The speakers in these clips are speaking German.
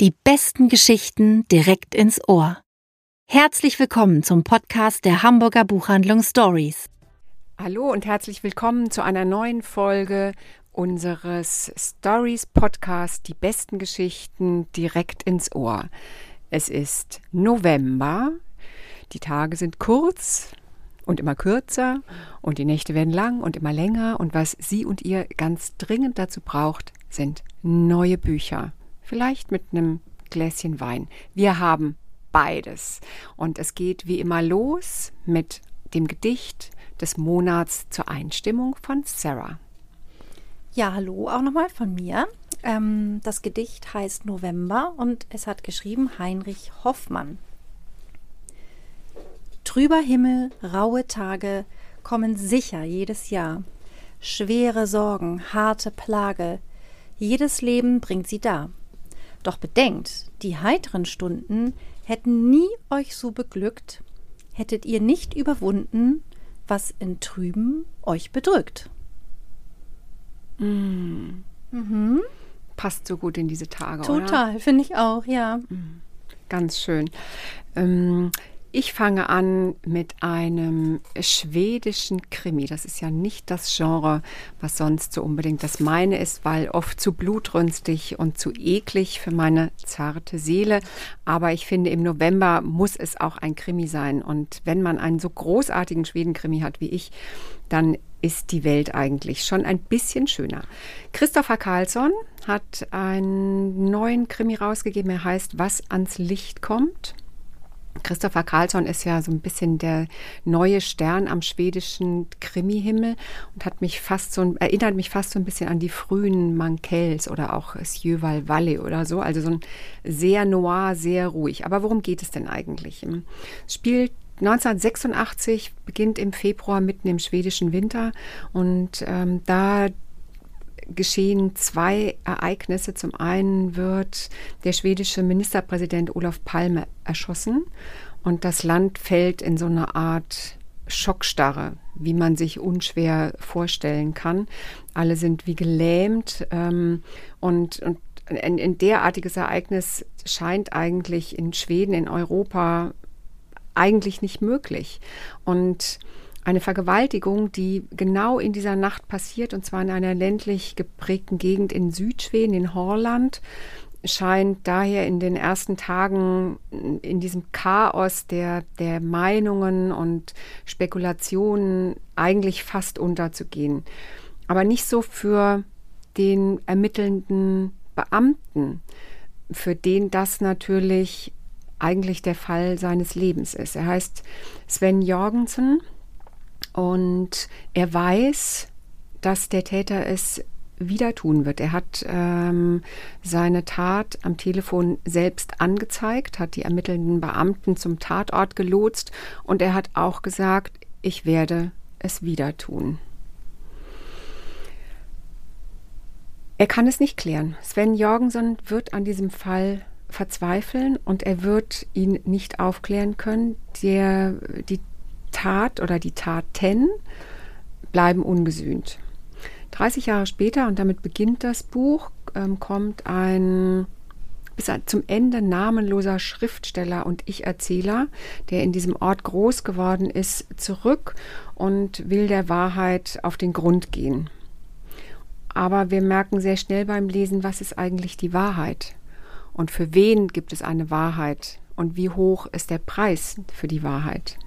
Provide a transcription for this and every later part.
Die besten Geschichten direkt ins Ohr. Herzlich willkommen zum Podcast der Hamburger Buchhandlung Stories. Hallo und herzlich willkommen zu einer neuen Folge unseres Stories Podcast Die besten Geschichten direkt ins Ohr. Es ist November. Die Tage sind kurz und immer kürzer und die Nächte werden lang und immer länger und was Sie und ihr ganz dringend dazu braucht, sind neue Bücher vielleicht mit einem Gläschen Wein. Wir haben beides. Und es geht wie immer los mit dem Gedicht des Monats zur Einstimmung von Sarah. Ja, hallo auch nochmal von mir. Ähm, das Gedicht heißt November und es hat geschrieben Heinrich Hoffmann. Trüber Himmel, raue Tage kommen sicher jedes Jahr. Schwere Sorgen, harte Plage, jedes Leben bringt sie da. Doch bedenkt, die heiteren Stunden hätten nie euch so beglückt, hättet ihr nicht überwunden, was in Trüben euch bedrückt. Mm. Mhm. Passt so gut in diese Tage, Total, finde ich auch, ja. Mm. Ganz schön. Ähm, ich fange an mit einem schwedischen Krimi. Das ist ja nicht das Genre, was sonst so unbedingt das meine ist, weil oft zu blutrünstig und zu eklig für meine zarte Seele. Aber ich finde, im November muss es auch ein Krimi sein. Und wenn man einen so großartigen Schweden-Krimi hat wie ich, dann ist die Welt eigentlich schon ein bisschen schöner. Christopher Carlsson hat einen neuen Krimi rausgegeben. Er heißt Was ans Licht kommt. Christopher Carlsson ist ja so ein bisschen der neue Stern am schwedischen Krimihimmel und hat mich fast so erinnert mich fast so ein bisschen an die frühen Mankels oder auch Sjöwal Valley oder so, also so ein sehr noir, sehr ruhig. Aber worum geht es denn eigentlich? Es spielt 1986 beginnt im Februar mitten im schwedischen Winter und ähm, da geschehen zwei Ereignisse. Zum einen wird der schwedische Ministerpräsident Olof Palme erschossen und das Land fällt in so eine Art Schockstarre, wie man sich unschwer vorstellen kann. Alle sind wie gelähmt ähm, und, und ein, ein derartiges Ereignis scheint eigentlich in Schweden, in Europa eigentlich nicht möglich. Und eine Vergewaltigung, die genau in dieser Nacht passiert, und zwar in einer ländlich geprägten Gegend in Südschweden, in Horland, scheint daher in den ersten Tagen in diesem Chaos der, der Meinungen und Spekulationen eigentlich fast unterzugehen. Aber nicht so für den ermittelnden Beamten, für den das natürlich eigentlich der Fall seines Lebens ist. Er heißt Sven Jorgensen und er weiß, dass der Täter es wieder tun wird. Er hat ähm, seine Tat am Telefon selbst angezeigt, hat die ermittelnden Beamten zum Tatort gelotst und er hat auch gesagt, ich werde es wieder tun. Er kann es nicht klären. Sven Jorgensen wird an diesem Fall verzweifeln und er wird ihn nicht aufklären können. Der, die Tat oder die Taten bleiben ungesühnt. 30 Jahre später, und damit beginnt das Buch, ähm, kommt ein bis zum Ende namenloser Schriftsteller und Ich-Erzähler, der in diesem Ort groß geworden ist, zurück und will der Wahrheit auf den Grund gehen. Aber wir merken sehr schnell beim Lesen, was ist eigentlich die Wahrheit? Und für wen gibt es eine Wahrheit? Und wie hoch ist der Preis für die Wahrheit?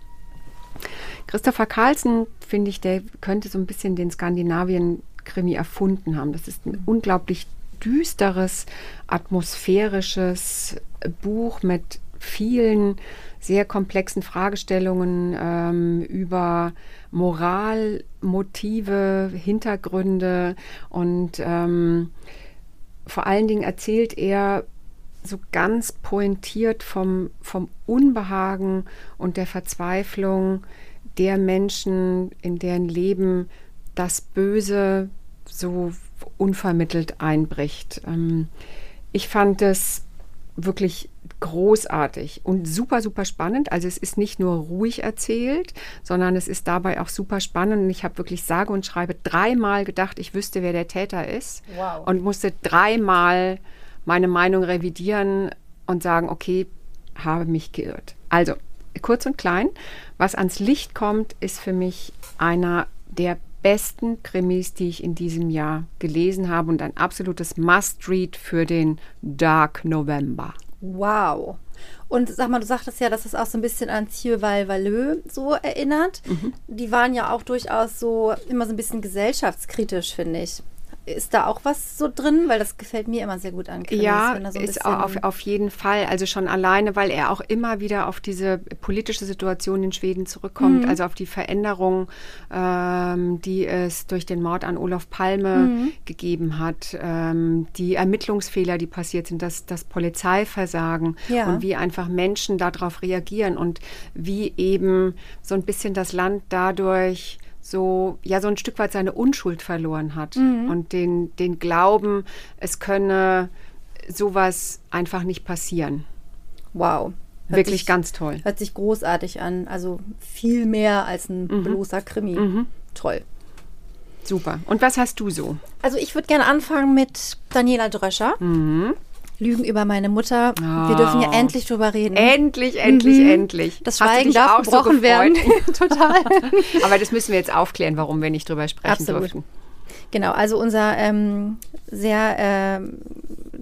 Christopher Carlsen, finde ich, der könnte so ein bisschen den Skandinavien-Krimi erfunden haben. Das ist ein unglaublich düsteres, atmosphärisches Buch mit vielen sehr komplexen Fragestellungen ähm, über Moral, Motive, Hintergründe und ähm, vor allen Dingen erzählt er so ganz pointiert vom, vom Unbehagen und der Verzweiflung der Menschen, in deren Leben das Böse so unvermittelt einbricht. Ähm, ich fand es wirklich großartig und super, super spannend. Also es ist nicht nur ruhig erzählt, sondern es ist dabei auch super spannend. Und ich habe wirklich sage und schreibe dreimal gedacht, ich wüsste, wer der Täter ist. Wow. Und musste dreimal meine Meinung revidieren und sagen, okay, habe mich geirrt. Also, kurz und klein, was ans Licht kommt, ist für mich einer der besten Krimis, die ich in diesem Jahr gelesen habe und ein absolutes Must-Read für den Dark November. Wow. Und sag mal, du sagtest ja, dass es auch so ein bisschen an Thierval Valleux so erinnert. Mhm. Die waren ja auch durchaus so immer so ein bisschen gesellschaftskritisch, finde ich. Ist da auch was so drin? Weil das gefällt mir immer sehr gut an. Krimis, ja, so ist auf, auf jeden Fall. Also schon alleine, weil er auch immer wieder auf diese politische Situation in Schweden zurückkommt, mhm. also auf die Veränderung, ähm, die es durch den Mord an Olof Palme mhm. gegeben hat, ähm, die Ermittlungsfehler, die passiert sind, das, das Polizeiversagen ja. und wie einfach Menschen darauf reagieren und wie eben so ein bisschen das Land dadurch so, ja, so ein Stück weit seine Unschuld verloren hat mhm. und den, den Glauben, es könne sowas einfach nicht passieren. Wow. Hört Wirklich sich, ganz toll. Hört sich großartig an. Also viel mehr als ein mhm. bloßer Krimi. Mhm. Toll. Super. Und was hast du so? Also ich würde gerne anfangen mit Daniela Dröscher. Mhm. Lügen über meine Mutter. Oh. Wir dürfen ja ah. endlich drüber reden. Endlich, endlich, mhm. endlich. Das Schweigen darf gebrochen so werden. Total. Aber das müssen wir jetzt aufklären, warum wir nicht drüber sprechen Absolut. durften. Genau, also unser ähm, sehr ähm,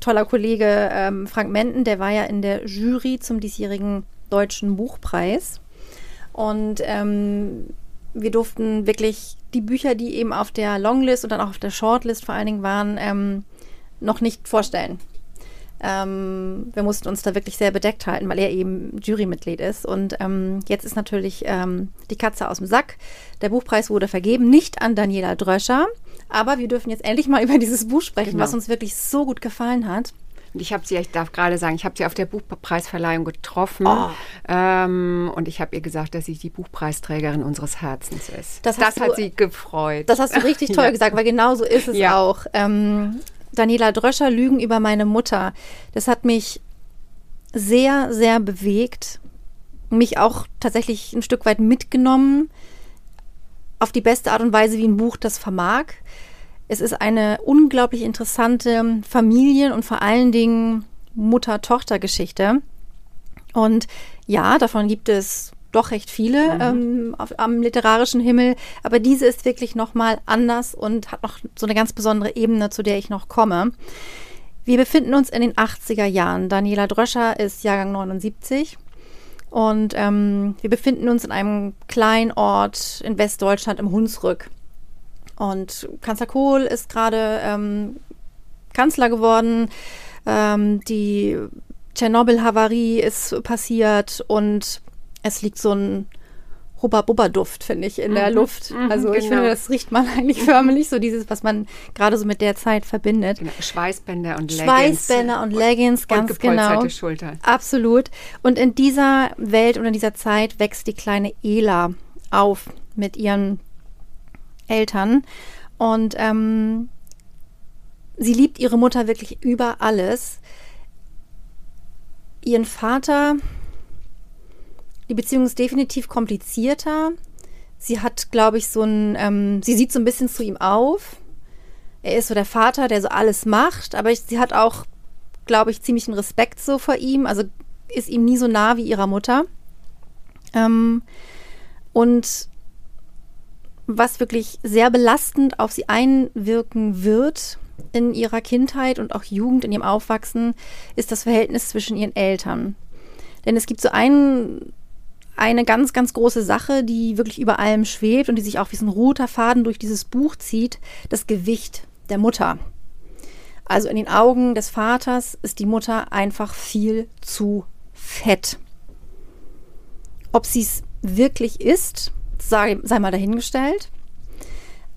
toller Kollege ähm, Frank Menden, der war ja in der Jury zum diesjährigen Deutschen Buchpreis. Und ähm, wir durften wirklich die Bücher, die eben auf der Longlist und dann auch auf der Shortlist vor allen Dingen waren, ähm, noch nicht vorstellen. Ähm, wir mussten uns da wirklich sehr bedeckt halten, weil er eben Jurymitglied ist. Und ähm, jetzt ist natürlich ähm, die Katze aus dem Sack. Der Buchpreis wurde vergeben, nicht an Daniela Dröscher. Aber wir dürfen jetzt endlich mal über dieses Buch sprechen, genau. was uns wirklich so gut gefallen hat. Und ich habe sie, ich darf gerade sagen, ich habe sie auf der Buchpreisverleihung getroffen. Oh. Ähm, und ich habe ihr gesagt, dass sie die Buchpreisträgerin unseres Herzens ist. Das, das hat sie gefreut. Das hast du richtig toll ja. gesagt, weil genau so ist es ja. auch. Ähm, Daniela Dröscher, Lügen über meine Mutter. Das hat mich sehr, sehr bewegt. Mich auch tatsächlich ein Stück weit mitgenommen. Auf die beste Art und Weise, wie ein Buch das vermag. Es ist eine unglaublich interessante Familien- und vor allen Dingen Mutter-Tochter-Geschichte. Und ja, davon gibt es doch recht viele mhm. ähm, auf, am literarischen Himmel, aber diese ist wirklich nochmal anders und hat noch so eine ganz besondere Ebene, zu der ich noch komme. Wir befinden uns in den 80er Jahren. Daniela Dröscher ist Jahrgang 79 und ähm, wir befinden uns in einem kleinen Ort in Westdeutschland im Hunsrück. Und Kanzler Kohl ist gerade ähm, Kanzler geworden. Ähm, die Tschernobyl-Havarie ist passiert und es liegt so ein Hubba-Bubba-Duft, finde ich, in der mhm, Luft. Mhm, also ich genau. finde, das riecht man eigentlich förmlich, so dieses, was man gerade so mit der Zeit verbindet. Genau. Schweißbänder und Leggings. Schweißbänder und Leggings, ganz und genau. Schulter. Absolut. Und in dieser Welt und in dieser Zeit wächst die kleine Ela auf mit ihren Eltern. Und ähm, sie liebt ihre Mutter wirklich über alles. Ihren Vater die Beziehung ist definitiv komplizierter. Sie hat, glaube ich, so ein, ähm, sie sieht so ein bisschen zu ihm auf. Er ist so der Vater, der so alles macht, aber ich, sie hat auch, glaube ich, ziemlich einen Respekt so vor ihm. Also ist ihm nie so nah wie ihrer Mutter. Ähm, und was wirklich sehr belastend auf sie einwirken wird in ihrer Kindheit und auch Jugend, in ihrem Aufwachsen, ist das Verhältnis zwischen ihren Eltern. Denn es gibt so einen eine ganz, ganz große Sache, die wirklich über allem schwebt und die sich auch wie so ein roter Faden durch dieses Buch zieht, das Gewicht der Mutter. Also in den Augen des Vaters ist die Mutter einfach viel zu fett. Ob sie es wirklich ist, sei, sei mal dahingestellt.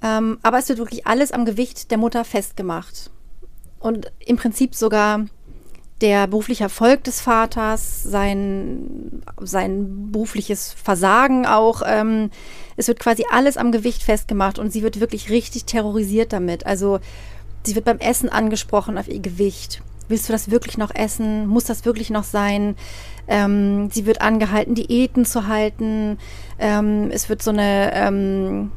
Ähm, aber es wird wirklich alles am Gewicht der Mutter festgemacht. Und im Prinzip sogar der berufliche Erfolg des Vaters, sein, sein berufliches Versagen auch. Ähm, es wird quasi alles am Gewicht festgemacht und sie wird wirklich richtig terrorisiert damit. Also sie wird beim Essen angesprochen auf ihr Gewicht, willst du das wirklich noch essen? Muss das wirklich noch sein? Ähm, sie wird angehalten, Diäten zu halten. Ähm, es wird so eine, ähm,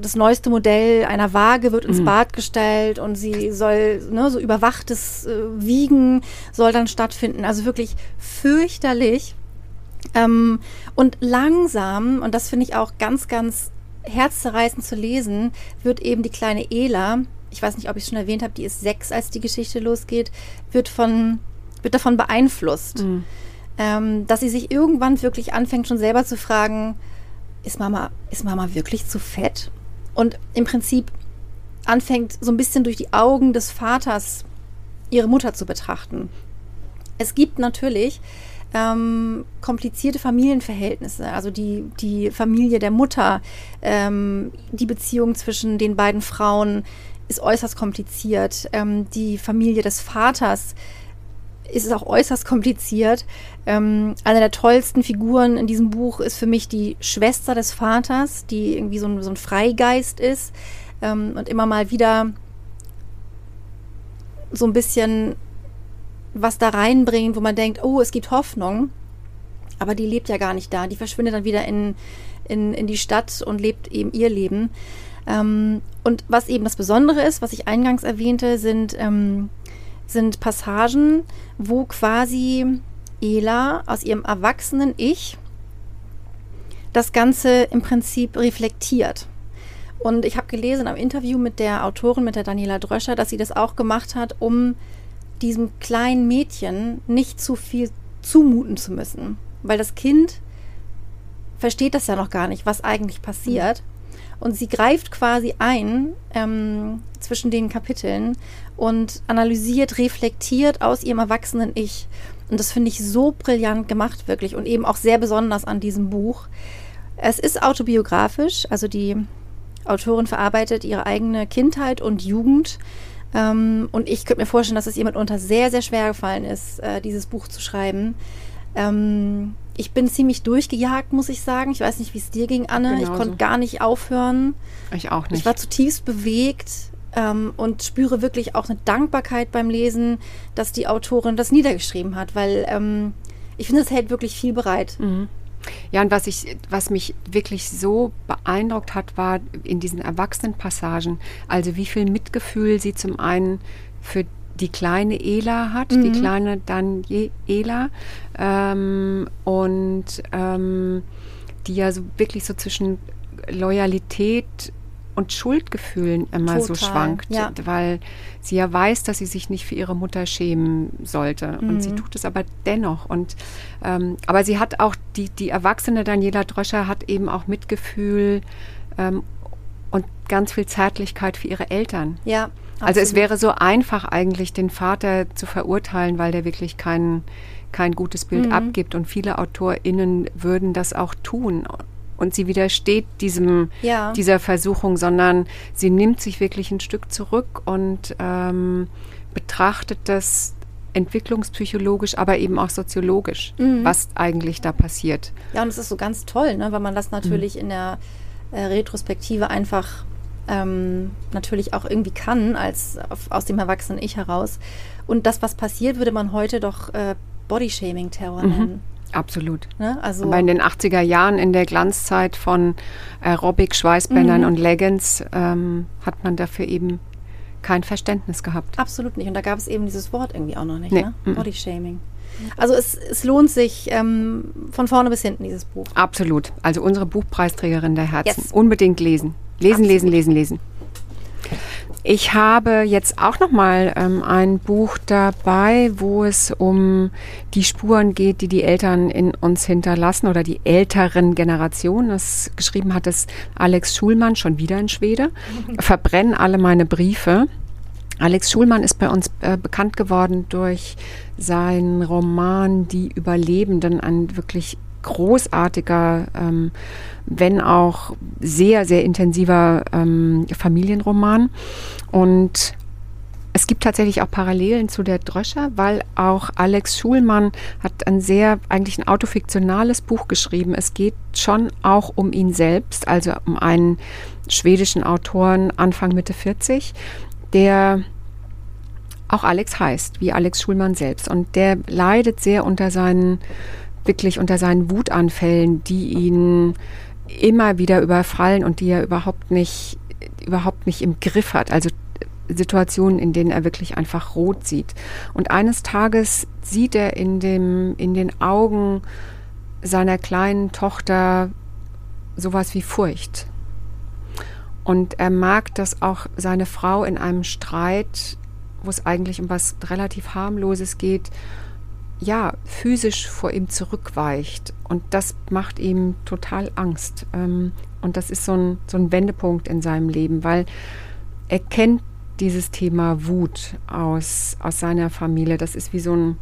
das neueste Modell einer Waage wird ins mhm. Bad gestellt und sie soll, ne, so überwachtes äh, Wiegen soll dann stattfinden. Also wirklich fürchterlich. Ähm, und langsam, und das finde ich auch ganz, ganz herzzerreißend zu lesen, wird eben die kleine Ela, ich weiß nicht, ob ich es schon erwähnt habe, die ist sechs, als die Geschichte losgeht, wird von, wird davon beeinflusst. Mhm ähm, dass sie sich irgendwann wirklich anfängt, schon selber zu fragen, ist Mama, ist Mama wirklich zu fett? Und im Prinzip anfängt, so ein bisschen durch die Augen des Vaters ihre Mutter zu betrachten. Es gibt natürlich ähm, komplizierte Familienverhältnisse, also die, die Familie der Mutter, ähm, die Beziehung zwischen den beiden Frauen ist äußerst kompliziert. Ähm, die Familie des Vaters ist auch äußerst kompliziert. Ähm, eine der tollsten Figuren in diesem Buch ist für mich die Schwester des Vaters, die irgendwie so ein, so ein Freigeist ist ähm, und immer mal wieder so ein bisschen was da reinbringt, wo man denkt, oh, es gibt Hoffnung. Aber die lebt ja gar nicht da. Die verschwindet dann wieder in, in, in die Stadt und lebt eben ihr Leben. Ähm, und was eben das Besondere ist, was ich eingangs erwähnte, sind ähm, sind Passagen, wo quasi Ela aus ihrem erwachsenen Ich das Ganze im Prinzip reflektiert. Und ich habe gelesen am Interview mit der Autorin, mit der Daniela Dröscher, dass sie das auch gemacht hat, um diesem kleinen Mädchen nicht zu viel zumuten zu müssen. Weil das Kind versteht das ja noch gar nicht, was eigentlich passiert. Mhm. Und sie greift quasi ein ähm, zwischen den Kapiteln und analysiert, reflektiert aus ihrem erwachsenen Ich. Und das finde ich so brillant gemacht, wirklich. Und eben auch sehr besonders an diesem Buch. Es ist autobiografisch, also die Autorin verarbeitet ihre eigene Kindheit und Jugend. Ähm, und ich könnte mir vorstellen, dass es ihr mitunter sehr, sehr schwer gefallen ist, äh, dieses Buch zu schreiben. Ähm, ich bin ziemlich durchgejagt, muss ich sagen. Ich weiß nicht, wie es dir ging, Anne. Genauso. Ich konnte gar nicht aufhören. Ich auch nicht. Ich war zutiefst bewegt ähm, und spüre wirklich auch eine Dankbarkeit beim Lesen, dass die Autorin das niedergeschrieben hat, weil ähm, ich finde, es hält wirklich viel bereit. Mhm. Ja, und was, ich, was mich wirklich so beeindruckt hat, war in diesen Erwachsenenpassagen, also wie viel Mitgefühl sie zum einen für die kleine Ela hat, mhm. die kleine Daniela ähm, und ähm, die ja so wirklich so zwischen Loyalität und Schuldgefühlen immer Total, so schwankt, ja. weil sie ja weiß, dass sie sich nicht für ihre Mutter schämen sollte. Mhm. Und sie mhm. tut es aber dennoch. Und ähm, aber sie hat auch, die, die erwachsene Daniela Dröscher hat eben auch Mitgefühl ähm, und ganz viel Zärtlichkeit für ihre Eltern. Ja. Also es wäre so einfach eigentlich, den Vater zu verurteilen, weil der wirklich kein, kein gutes Bild mhm. abgibt. Und viele AutorInnen würden das auch tun. Und sie widersteht diesem, ja. dieser Versuchung, sondern sie nimmt sich wirklich ein Stück zurück und ähm, betrachtet das entwicklungspsychologisch, aber eben auch soziologisch, mhm. was eigentlich da passiert. Ja, und es ist so ganz toll, ne, weil man das natürlich mhm. in der äh, Retrospektive einfach ähm, natürlich auch irgendwie kann, als auf, aus dem erwachsenen Ich heraus. Und das, was passiert, würde man heute doch äh, Bodyshaming-Terror mhm. nennen. Absolut. Ne? Also Aber in den 80er Jahren, in der Glanzzeit von Aerobic, Schweißbändern mhm. und Leggings, ähm, hat man dafür eben kein Verständnis gehabt. Absolut nicht. Und da gab es eben dieses Wort irgendwie auch noch nicht, nee. ne? Mhm. Bodyshaming. Also es, es lohnt sich ähm, von vorne bis hinten, dieses Buch. Absolut. Also unsere Buchpreisträgerin der Herzen. Yes. Unbedingt lesen. Lesen, Absolut. lesen, lesen, lesen. Ich habe jetzt auch noch mal ähm, ein Buch dabei, wo es um die Spuren geht, die die Eltern in uns hinterlassen oder die älteren Generationen. Das geschrieben hat es Alex Schulmann, schon wieder in Schwede. Verbrennen alle meine Briefe. Alex Schulmann ist bei uns äh, bekannt geworden durch seinen Roman Die Überlebenden, ein wirklich großartiger, ähm, wenn auch sehr, sehr intensiver ähm, Familienroman. Und es gibt tatsächlich auch Parallelen zu der Dröscher, weil auch Alex Schulmann hat ein sehr, eigentlich ein autofiktionales Buch geschrieben. Es geht schon auch um ihn selbst, also um einen schwedischen Autoren Anfang Mitte 40, der auch Alex heißt, wie Alex Schulmann selbst. Und der leidet sehr unter seinen, wirklich unter seinen Wutanfällen, die ihn immer wieder überfallen und die er überhaupt nicht, überhaupt nicht im Griff hat. Also Situationen, in denen er wirklich einfach rot sieht. Und eines Tages sieht er in, dem, in den Augen seiner kleinen Tochter sowas wie Furcht. Und er merkt, dass auch seine Frau in einem Streit, wo es eigentlich um was relativ harmloses geht, ja, physisch vor ihm zurückweicht. Und das macht ihm total Angst. Ähm, und das ist so ein, so ein Wendepunkt in seinem Leben, weil er kennt dieses Thema Wut aus, aus seiner Familie. Das ist wie so ein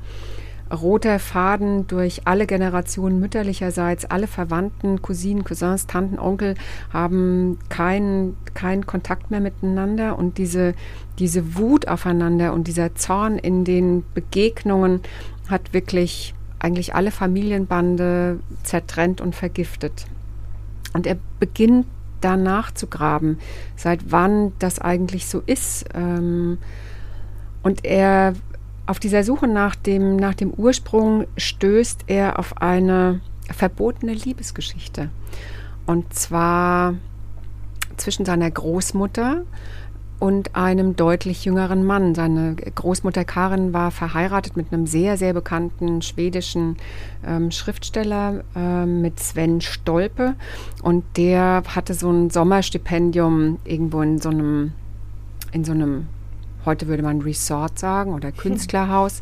roter Faden durch alle Generationen mütterlicherseits. Alle Verwandten, Cousinen, Cousins, Tanten, Onkel haben keinen kein Kontakt mehr miteinander. Und diese, diese Wut aufeinander und dieser Zorn in den Begegnungen hat wirklich eigentlich alle Familienbande zertrennt und vergiftet. Und er beginnt danach zu graben, seit wann das eigentlich so ist. Ähm, und er auf dieser Suche nach dem, nach dem Ursprung stößt er auf eine verbotene Liebesgeschichte. Und zwar zwischen seiner Großmutter und einem deutlich jüngeren Mann. Seine Großmutter Karin war verheiratet mit einem sehr, sehr bekannten schwedischen ähm, Schriftsteller, äh, mit Sven Stolpe. Und der hatte so ein Sommerstipendium irgendwo in so einem, in so einem, heute würde man Resort sagen oder Künstlerhaus.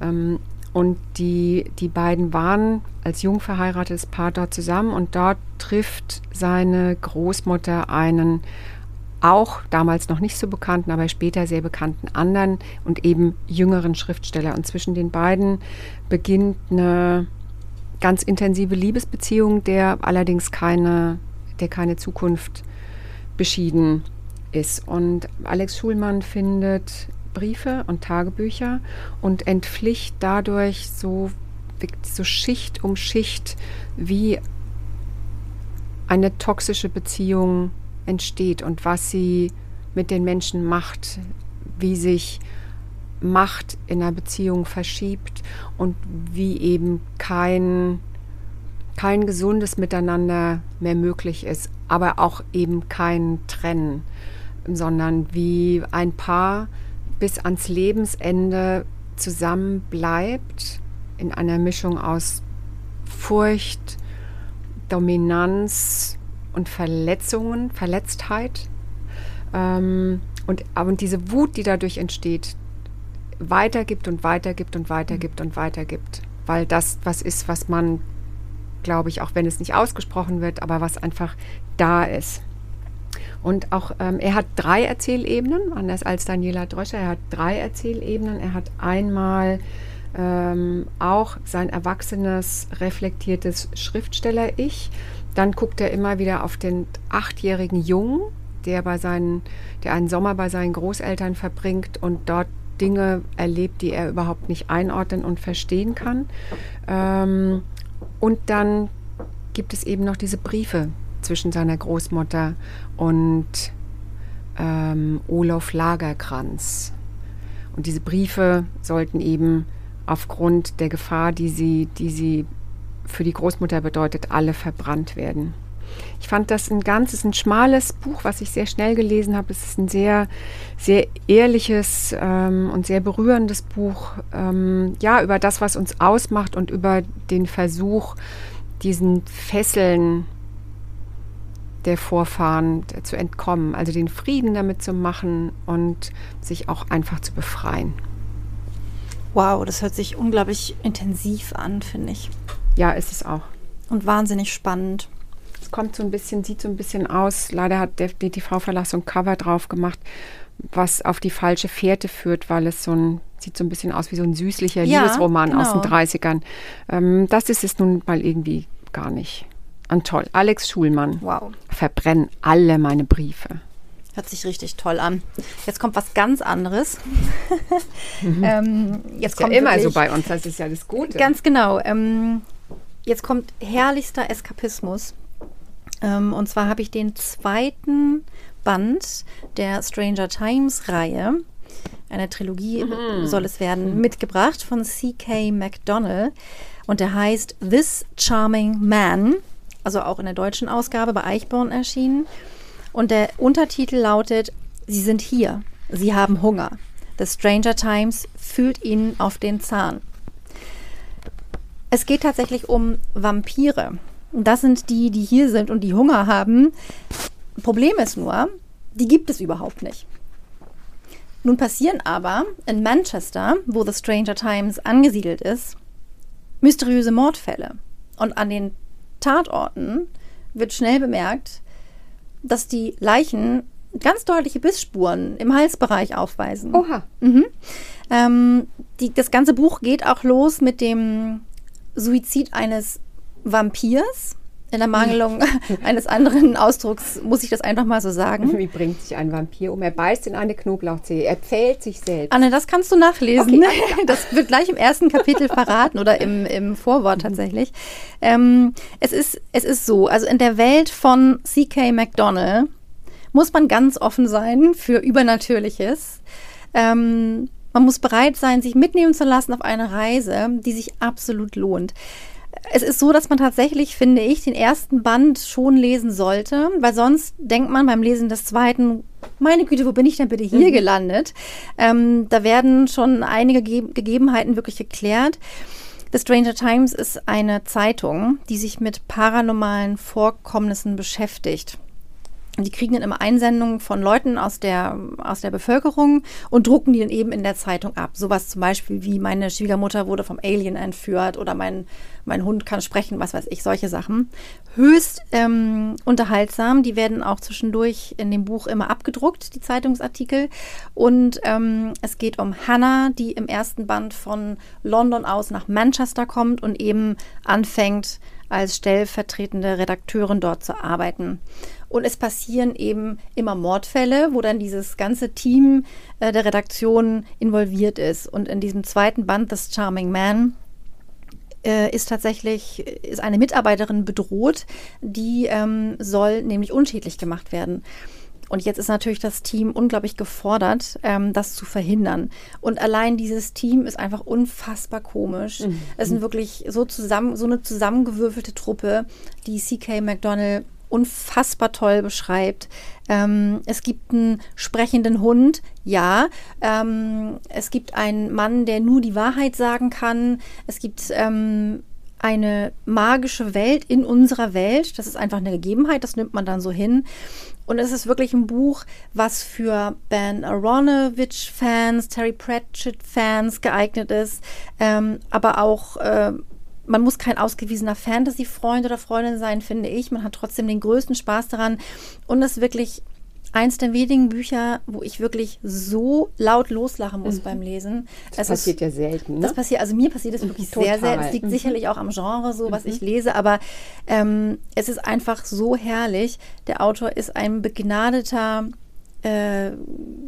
Ähm, und die, die beiden waren als jung verheiratetes Paar dort zusammen und dort trifft seine Großmutter einen auch damals noch nicht so bekannten, aber später sehr bekannten anderen und eben jüngeren Schriftsteller. Und zwischen den beiden beginnt eine ganz intensive Liebesbeziehung, der allerdings keine, der keine Zukunft beschieden ist. Und Alex Schulmann findet Briefe und Tagebücher und entpflicht dadurch so, so Schicht um Schicht, wie eine toxische Beziehung entsteht und was sie mit den Menschen macht, wie sich Macht in einer Beziehung verschiebt und wie eben kein, kein gesundes Miteinander mehr möglich ist, aber auch eben kein Trennen, sondern wie ein Paar bis ans Lebensende zusammen bleibt in einer Mischung aus Furcht, Dominanz, und Verletzungen, Verletztheit. Ähm, und, und diese Wut, die dadurch entsteht, weitergibt und weitergibt und weitergibt und weitergibt. Weil das was ist, was man, glaube ich, auch wenn es nicht ausgesprochen wird, aber was einfach da ist. Und auch ähm, er hat drei Erzählebenen, anders als Daniela Dröscher. Er hat drei Erzählebenen. Er hat einmal ähm, auch sein erwachsenes, reflektiertes Schriftsteller-Ich. Dann guckt er immer wieder auf den achtjährigen Jungen, der, bei seinen, der einen Sommer bei seinen Großeltern verbringt und dort Dinge erlebt, die er überhaupt nicht einordnen und verstehen kann. Ähm, und dann gibt es eben noch diese Briefe zwischen seiner Großmutter und ähm, Olaf Lagerkranz. Und diese Briefe sollten eben aufgrund der Gefahr, die sie, die sie für die Großmutter bedeutet, alle verbrannt werden. Ich fand das ein ganzes, ein schmales Buch, was ich sehr schnell gelesen habe. Es ist ein sehr, sehr ehrliches ähm, und sehr berührendes Buch, ähm, ja, über das, was uns ausmacht und über den Versuch, diesen Fesseln der Vorfahren zu entkommen, also den Frieden damit zu machen und sich auch einfach zu befreien. Wow, das hört sich unglaublich intensiv an, finde ich. Ja, ist es auch. Und wahnsinnig spannend. Es kommt so ein bisschen, sieht so ein bisschen aus. Leider hat der DTV-Verlass so ein Cover drauf gemacht, was auf die falsche Fährte führt, weil es so ein, sieht so ein bisschen aus wie so ein süßlicher ja, Liebesroman genau. aus den 30ern. Ähm, das ist es nun mal irgendwie gar nicht. Und toll. Alex Schulmann. Wow. Verbrennen alle meine Briefe. Hört sich richtig toll an. Jetzt kommt was ganz anderes. Mhm. ähm, jetzt ist kommt ja immer so bei uns, das ist ja das Gute. Ganz genau. Ähm, Jetzt kommt herrlichster Eskapismus. Ähm, und zwar habe ich den zweiten Band der Stranger Times Reihe Eine Trilogie mhm. soll es werden, mitgebracht von C.K. McDonnell. Und der heißt This Charming Man, also auch in der deutschen Ausgabe bei Eichborn erschienen. Und der Untertitel lautet Sie sind hier, Sie haben Hunger. The Stranger Times fühlt Ihnen auf den Zahn. Es geht tatsächlich um Vampire. Und das sind die, die hier sind und die Hunger haben. Problem ist nur, die gibt es überhaupt nicht. Nun passieren aber in Manchester, wo The Stranger Times angesiedelt ist, mysteriöse Mordfälle. Und an den Tatorten wird schnell bemerkt, dass die Leichen ganz deutliche Bissspuren im Halsbereich aufweisen. Oha. Mhm. Ähm, die, das ganze Buch geht auch los mit dem Suizid eines Vampirs in der Mangelung eines anderen Ausdrucks muss ich das einfach mal so sagen. Wie bringt sich ein Vampir um? Er beißt in eine Knoblauchzehe, er pfählt sich selbst. Anne, das kannst du nachlesen. Okay. Das wird gleich im ersten Kapitel verraten oder im, im Vorwort tatsächlich. Ähm, es, ist, es ist so, also in der Welt von C.K. McDonald muss man ganz offen sein für Übernatürliches. Ähm, man muss bereit sein, sich mitnehmen zu lassen auf eine Reise, die sich absolut lohnt es ist so, dass man tatsächlich, finde ich, den ersten Band schon lesen sollte, weil sonst denkt man beim Lesen des zweiten, meine Güte, wo bin ich denn bitte hier mhm. gelandet? Ähm, da werden schon einige Ge Gegebenheiten wirklich geklärt. The Stranger Times ist eine Zeitung, die sich mit paranormalen Vorkommnissen beschäftigt. Die kriegen dann immer Einsendungen von Leuten aus der, aus der Bevölkerung und drucken die dann eben in der Zeitung ab. Sowas zum Beispiel wie meine Schwiegermutter wurde vom Alien entführt oder mein, mein Hund kann sprechen, was weiß ich, solche Sachen. Höchst ähm, unterhaltsam. Die werden auch zwischendurch in dem Buch immer abgedruckt, die Zeitungsartikel. Und ähm, es geht um Hannah, die im ersten Band von London aus nach Manchester kommt und eben anfängt, als stellvertretende Redakteurin dort zu arbeiten. Und es passieren eben immer Mordfälle, wo dann dieses ganze Team äh, der Redaktion involviert ist. Und in diesem zweiten Band, The Charming Man, äh, ist tatsächlich ist eine Mitarbeiterin bedroht, die ähm, soll nämlich unschädlich gemacht werden. Und jetzt ist natürlich das Team unglaublich gefordert, ähm, das zu verhindern. Und allein dieses Team ist einfach unfassbar komisch. Mhm. Es sind wirklich so zusammen, so eine zusammengewürfelte Truppe, die CK McDonald unfassbar toll beschreibt. Ähm, es gibt einen sprechenden Hund, ja. Ähm, es gibt einen Mann, der nur die Wahrheit sagen kann. Es gibt ähm, eine magische Welt in unserer Welt. Das ist einfach eine Gegebenheit, das nimmt man dann so hin. Und es ist wirklich ein Buch, was für Ben Aronovich-Fans, Terry Pratchett-Fans geeignet ist, ähm, aber auch äh, man muss kein ausgewiesener Fantasy-Freund oder Freundin sein, finde ich. Man hat trotzdem den größten Spaß daran. Und es ist wirklich eins der wenigen Bücher, wo ich wirklich so laut loslachen muss mhm. beim Lesen. Das es passiert ist, ja selten. Ne? Das passiert, also mir passiert es wirklich Total. sehr selten. Es liegt mhm. sicherlich auch am Genre, so was mhm. ich lese, aber ähm, es ist einfach so herrlich. Der Autor ist ein begnadeter äh,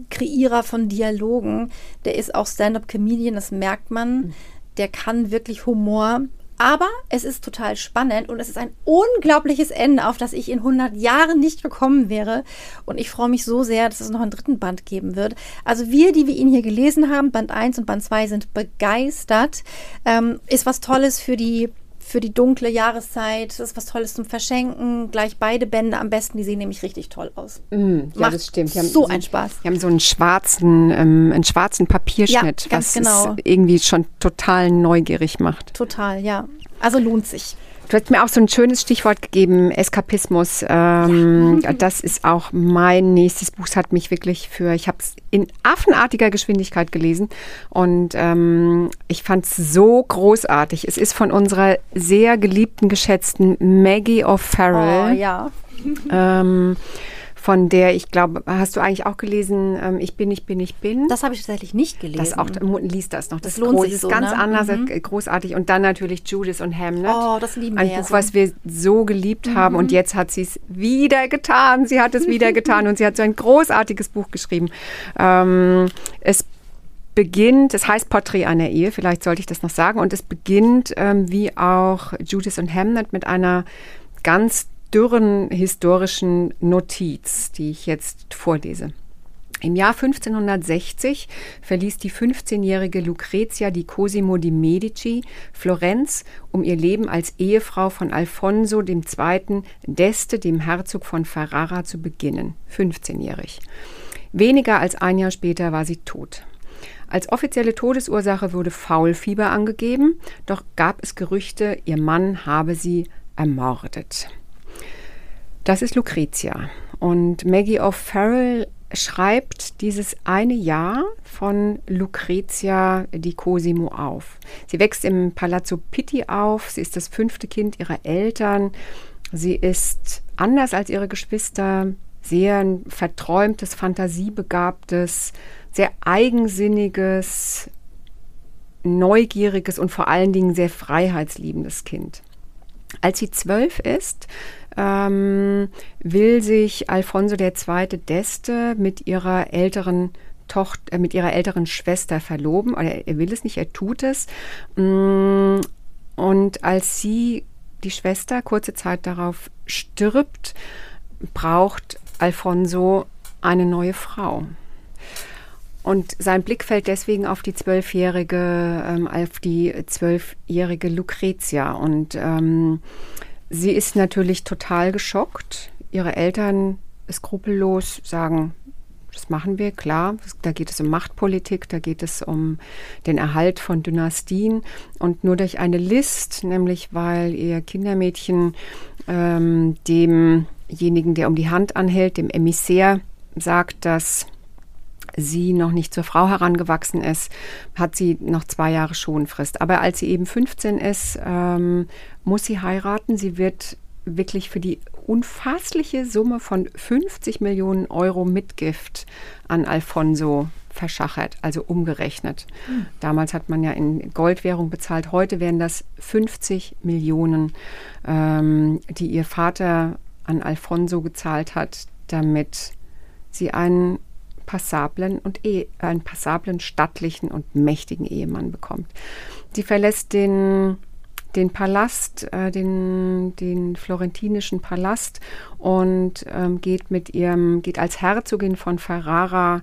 Kreierer von Dialogen. Der ist auch Stand-up-Comedian, das merkt man. Mhm. Der kann wirklich Humor aber es ist total spannend und es ist ein unglaubliches Ende, auf das ich in 100 Jahren nicht gekommen wäre. Und ich freue mich so sehr, dass es noch einen dritten Band geben wird. Also wir, die wir ihn hier gelesen haben, Band 1 und Band 2, sind begeistert. Ähm, ist was Tolles für die für die dunkle Jahreszeit. Das ist was Tolles zum Verschenken. Gleich beide Bände am besten. Die sehen nämlich richtig toll aus. Mm, ja, Macht das stimmt. Die haben so, so einen Spaß. Die haben so einen schwarzen, ähm, einen schwarzen Papierschnitt, ja, was genau. es irgendwie schon total neugierig macht. Total, ja. Also lohnt sich. Du hast mir auch so ein schönes Stichwort gegeben, Eskapismus. Ähm, ja. Das ist auch mein nächstes Buch. Es hat mich wirklich für, ich habe es in affenartiger Geschwindigkeit gelesen und ähm, ich fand es so großartig. Es ist von unserer sehr geliebten, geschätzten Maggie O'Farrell. Oh, ja. ähm, von der ich glaube, hast du eigentlich auch gelesen, ähm, Ich bin, ich bin, ich bin? Das habe ich tatsächlich nicht gelesen. Das auch, liest das noch. Das, das lohnt sich so, ist ganz ne? anders, mhm. Äh, großartig. Und dann natürlich Judith und Hamlet. Oh, das lieben Ein wir. Ein Buch, was wir so geliebt mhm. haben. Und jetzt hat sie es wieder getan. Sie hat es wieder getan. Und sie hat so ein großartiges Buch geschrieben. Ähm, es beginnt, es heißt Porträt einer Ehe, vielleicht sollte ich das noch sagen, und es beginnt ähm, wie auch Judith und Hamlet mit einer ganz dürren historischen Notiz, die ich jetzt vorlese. Im Jahr 1560 verließ die 15-jährige Lucrezia di Cosimo di Medici Florenz, um ihr Leben als Ehefrau von Alfonso II. d'Este, dem Herzog von Ferrara, zu beginnen. 15-jährig. Weniger als ein Jahr später war sie tot. Als offizielle Todesursache wurde Faulfieber angegeben, doch gab es Gerüchte, ihr Mann habe sie ermordet. Das ist Lucrezia. Und Maggie O'Farrell schreibt dieses eine Jahr von Lucrezia di Cosimo auf. Sie wächst im Palazzo Pitti auf, sie ist das fünfte Kind ihrer Eltern, sie ist anders als ihre Geschwister, sehr ein verträumtes, fantasiebegabtes, sehr eigensinniges, neugieriges und vor allen Dingen sehr freiheitsliebendes Kind. Als sie zwölf ist, ähm, will sich Alfonso II. d'Este mit ihrer älteren Tochter, äh, mit ihrer älteren Schwester verloben. Oder er will es nicht, er tut es. Mm, und als sie, die Schwester, kurze Zeit darauf stirbt, braucht Alfonso eine neue Frau. Und sein Blick fällt deswegen auf die zwölfjährige, ähm, auf die zwölfjährige Lucretia. Und ähm, sie ist natürlich total geschockt. Ihre Eltern skrupellos sagen, das machen wir, klar. Da geht es um Machtpolitik, da geht es um den Erhalt von Dynastien. Und nur durch eine List, nämlich weil ihr Kindermädchen ähm, demjenigen, der um die Hand anhält, dem Emissär, sagt, dass sie noch nicht zur Frau herangewachsen ist, hat sie noch zwei Jahre Schonfrist. Aber als sie eben 15 ist, ähm, muss sie heiraten. Sie wird wirklich für die unfassliche Summe von 50 Millionen Euro Mitgift an Alfonso verschachert, also umgerechnet. Mhm. Damals hat man ja in Goldwährung bezahlt. Heute wären das 50 Millionen, ähm, die ihr Vater an Alfonso gezahlt hat, damit sie einen passablen und eh, einen passablen, stattlichen und mächtigen Ehemann bekommt. Sie verlässt den den Palast, äh, den, den florentinischen Palast und ähm, geht mit ihrem, geht als Herzogin von Ferrara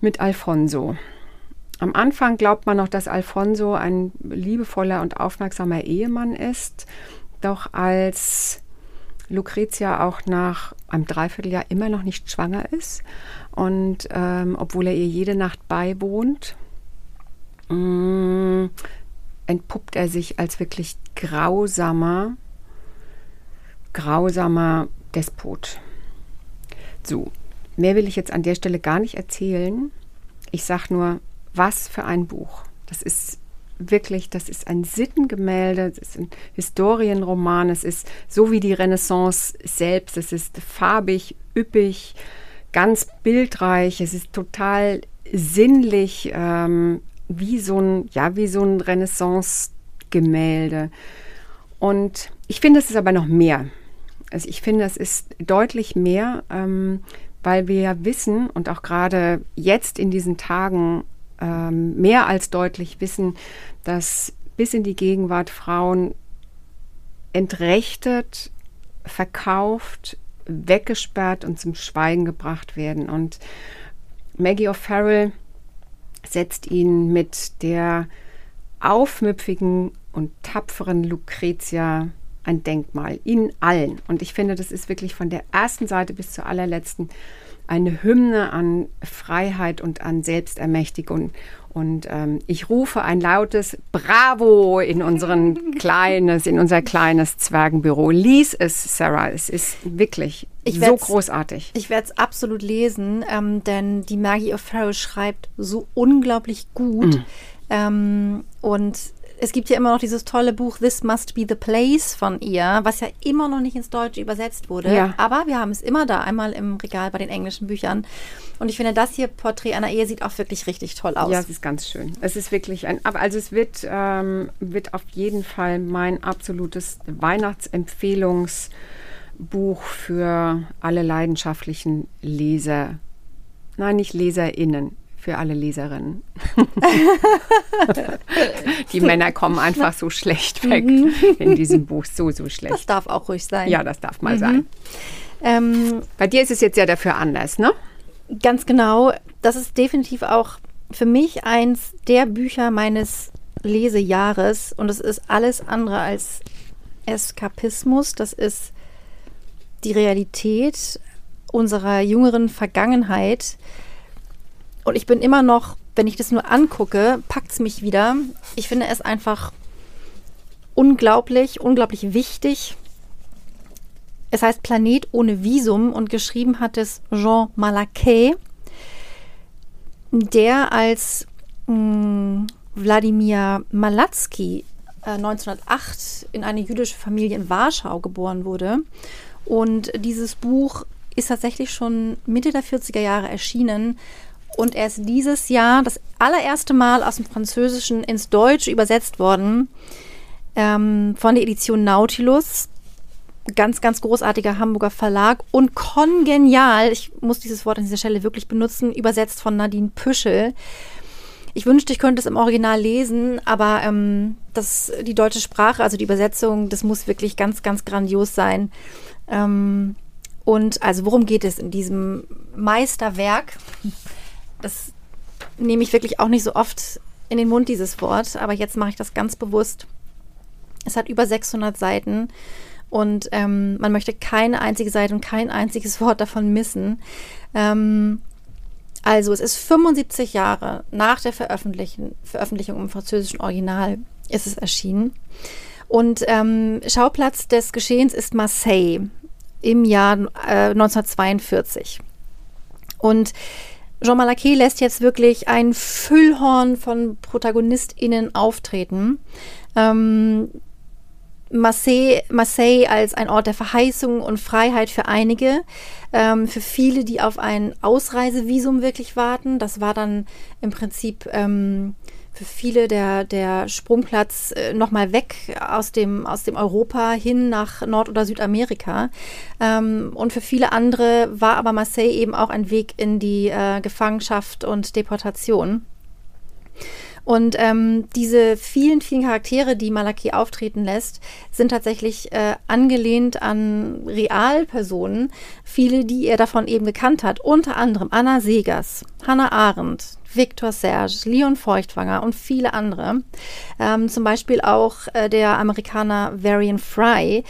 mit Alfonso. Am Anfang glaubt man noch, dass Alfonso ein liebevoller und aufmerksamer Ehemann ist. Doch als Lucretia auch nach einem Dreivierteljahr immer noch nicht schwanger ist und ähm, obwohl er ihr jede Nacht beiwohnt, mh, entpuppt er sich als wirklich grausamer, grausamer Despot. So, mehr will ich jetzt an der Stelle gar nicht erzählen. Ich sage nur, was für ein Buch. Das ist wirklich, das ist ein Sittengemälde, es ist ein Historienroman, es ist so wie die Renaissance selbst, es ist farbig, üppig, ganz bildreich, es ist total sinnlich, ähm, wie so ein, ja, wie so ein Renaissance-Gemälde. Und ich finde, es ist aber noch mehr. Also ich finde, es ist deutlich mehr, ähm, weil wir ja wissen und auch gerade jetzt in diesen Tagen ähm, mehr als deutlich wissen, dass bis in die Gegenwart Frauen entrechtet, verkauft, weggesperrt und zum Schweigen gebracht werden. Und Maggie O'Farrell setzt ihn mit der aufmüpfigen und tapferen Lucretia ein Denkmal. Ihnen allen. Und ich finde, das ist wirklich von der ersten Seite bis zur allerletzten eine Hymne an Freiheit und an Selbstermächtigung und ähm, ich rufe ein lautes Bravo in unseren kleines, in unser kleines Zwergenbüro. Lies es, Sarah. Es ist wirklich so großartig. Ich werde es absolut lesen, ähm, denn die Maggie O'Farrell schreibt so unglaublich gut. Mm. Ähm, und es gibt ja immer noch dieses tolle Buch This Must Be the Place von ihr, was ja immer noch nicht ins Deutsche übersetzt wurde. Ja. Aber wir haben es immer da, einmal im Regal bei den englischen Büchern. Und ich finde, das hier Porträt einer Ehe sieht auch wirklich richtig toll aus. Ja, es ist ganz schön. Es ist wirklich ein, aber also es wird, ähm, wird auf jeden Fall mein absolutes Weihnachtsempfehlungsbuch für alle leidenschaftlichen Leser. Nein, nicht LeserInnen, für alle Leserinnen. die Männer kommen einfach so schlecht weg mhm. in diesem Buch, so, so schlecht. Das darf auch ruhig sein. Ja, das darf mal mhm. sein. Ähm, Bei dir ist es jetzt ja dafür anders, ne? Ganz genau. Das ist definitiv auch für mich eins der Bücher meines Lesejahres und es ist alles andere als Eskapismus. Das ist die Realität unserer jüngeren Vergangenheit. Und ich bin immer noch, wenn ich das nur angucke, packt es mich wieder. Ich finde es einfach unglaublich, unglaublich wichtig. Es heißt Planet ohne Visum und geschrieben hat es Jean Malaquet, der als mh, hm, Wladimir Malatsky äh, 1908 in eine jüdische Familie in Warschau geboren wurde. Und dieses Buch ist tatsächlich schon Mitte der 40er Jahre erschienen und erst dieses Jahr das allererste Mal aus dem Französischen ins Deutsche übersetzt worden ähm, von der Edition Nautilus. Ganz, ganz großartiger Hamburger Verlag und kongenial, ich muss dieses Wort an dieser Stelle wirklich benutzen, übersetzt von Nadine Püschel. Ich wünschte, ich könnte es im Original lesen, aber ähm, das, die deutsche Sprache, also die Übersetzung, das muss wirklich ganz, ganz grandios sein. Ähm, und also worum geht es in diesem Meisterwerk? Das nehme ich wirklich auch nicht so oft in den Mund, dieses Wort, aber jetzt mache ich das ganz bewusst. Es hat über 600 Seiten und ähm, man möchte keine einzige Seite und kein einziges Wort davon missen. Ähm, also es ist 75 Jahre nach der Veröffentlichung, im französischen Original ist es erschienen. Und ähm, Schauplatz des Geschehens ist Marseille im Jahr äh, 1942. Und Jean Malaquet lässt jetzt wirklich ein Füllhorn von ProtagonistInnen auftreten. Ähm, Marseille, Marseille als ein Ort der Verheißung und Freiheit für einige, ähm, für viele, die auf ein Ausreisevisum wirklich warten. Das war dann im Prinzip ähm, für viele der, der Sprungplatz äh, nochmal weg aus dem, aus dem Europa hin nach Nord- oder Südamerika. Ähm, und für viele andere war aber Marseille eben auch ein Weg in die äh, Gefangenschaft und Deportation. Und ähm, diese vielen, vielen Charaktere, die Malaki auftreten lässt, sind tatsächlich äh, angelehnt an Realpersonen. Viele, die er davon eben gekannt hat. Unter anderem Anna Segers, Hannah Arendt, Victor Serge, Leon Feuchtwanger und viele andere. Ähm, zum Beispiel auch äh, der Amerikaner Varian Fry.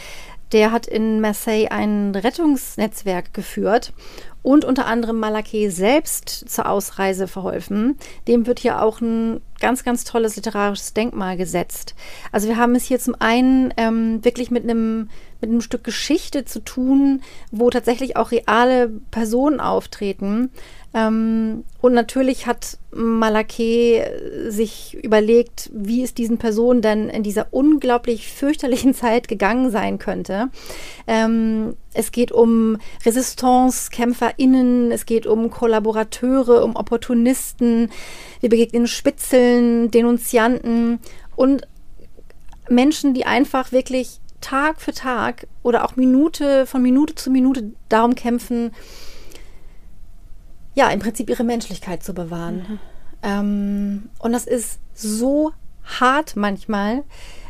Der hat in Marseille ein Rettungsnetzwerk geführt und unter anderem Malaké selbst zur Ausreise verholfen. Dem wird hier auch ein ganz, ganz tolles literarisches Denkmal gesetzt. Also wir haben es hier zum einen ähm, wirklich mit einem mit einem Stück Geschichte zu tun, wo tatsächlich auch reale Personen auftreten. Ähm, und natürlich hat Malaké sich überlegt, wie es diesen Personen denn in dieser unglaublich fürchterlichen Zeit gegangen sein könnte. Ähm, es geht um Resistance-KämpferInnen, es geht um Kollaborateure, um Opportunisten. Wir begegnen Spitzeln, Denunzianten und Menschen, die einfach wirklich Tag für Tag oder auch Minute von Minute zu Minute darum kämpfen, ja, im Prinzip ihre Menschlichkeit zu bewahren. Mhm. Ähm, und das ist so hart manchmal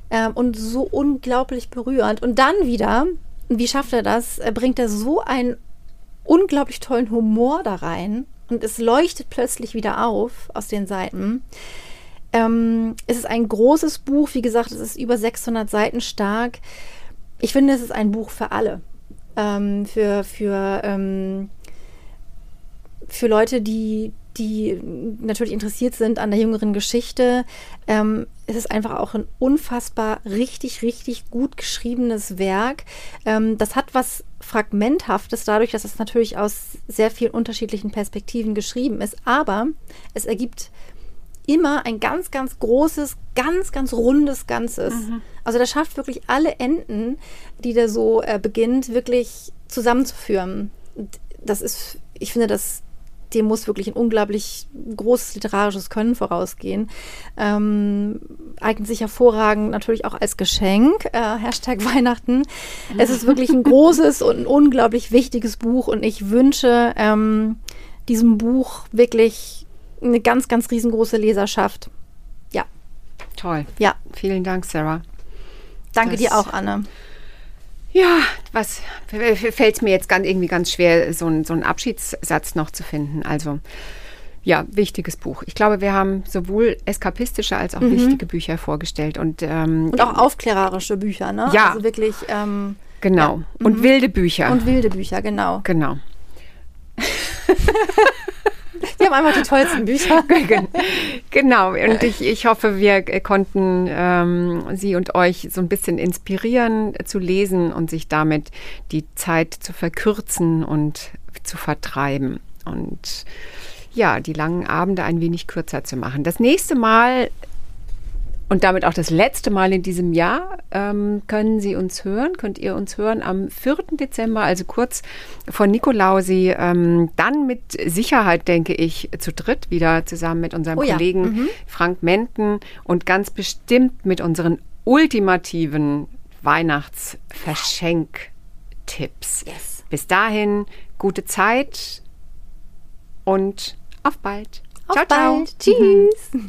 ähm, und so unglaublich berührend. Und dann wieder, wie schafft er das? Er bringt er so einen unglaublich tollen Humor da rein und es leuchtet plötzlich wieder auf aus den Seiten. Ähm, es ist ein großes Buch, wie gesagt, es ist über 600 Seiten stark. Ich finde, es ist ein Buch für alle. Ähm, für für, ähm, für Leute, die, die natürlich interessiert sind an der jüngeren Geschichte. Ähm, es ist einfach auch ein unfassbar richtig, richtig gut geschriebenes Werk. Ähm, das hat was Fragmenthaftes, dadurch, dass es natürlich aus sehr vielen unterschiedlichen Perspektiven geschrieben ist. Aber es ergibt immer ein ganz, ganz großes, ganz, ganz rundes Ganzes. Mhm. Also der schafft wirklich alle Enden, die der so äh, beginnt, wirklich zusammenzuführen. Das ist, ich finde, das dem muss wirklich ein unglaublich großes literarisches Können vorausgehen. Ähm, eignet sich hervorragend natürlich auch als Geschenk. Äh, Hashtag Weihnachten. Es ist wirklich ein großes und ein unglaublich wichtiges Buch und ich wünsche ähm, diesem Buch wirklich eine ganz, ganz riesengroße Leserschaft. Ja. Toll. Ja. Vielen Dank, Sarah. Danke das, dir auch, Anne. Ja, was fällt es mir jetzt ganz, irgendwie ganz schwer, so, ein, so einen Abschiedssatz noch zu finden. Also ja, wichtiges Buch. Ich glaube, wir haben sowohl eskapistische als auch mhm. wichtige Bücher vorgestellt. Und, ähm, und auch aufklärerische Bücher, ne? Ja. Also wirklich. Ähm, genau. Ja. Und mhm. wilde Bücher. Und wilde Bücher, genau. Genau. Wir haben einfach die tollsten Bücher. genau. Und ich, ich hoffe, wir konnten ähm, Sie und euch so ein bisschen inspirieren zu lesen und sich damit die Zeit zu verkürzen und zu vertreiben. Und ja, die langen Abende ein wenig kürzer zu machen. Das nächste Mal und damit auch das letzte Mal in diesem Jahr ähm, können Sie uns hören, könnt ihr uns hören am 4. Dezember, also kurz vor Nikolausi, ähm, dann mit Sicherheit, denke ich, zu dritt wieder zusammen mit unserem oh, Kollegen ja. mhm. Frank Menten und ganz bestimmt mit unseren ultimativen Weihnachtsverschenk-Tipps. Yes. Bis dahin, gute Zeit und auf bald. Auf ciao, bald. ciao. Tschüss.